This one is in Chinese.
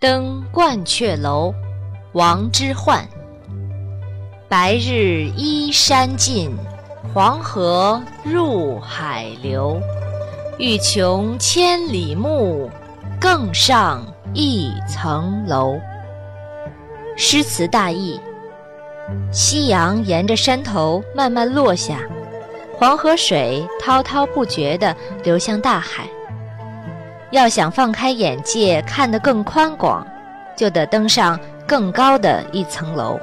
登鹳雀楼，王之涣。白日依山尽，黄河入海流。欲穷千里目，更上一层楼。诗词大意：夕阳沿着山头慢慢落下，黄河水滔滔不绝地流向大海。要想放开眼界，看得更宽广，就得登上更高的一层楼。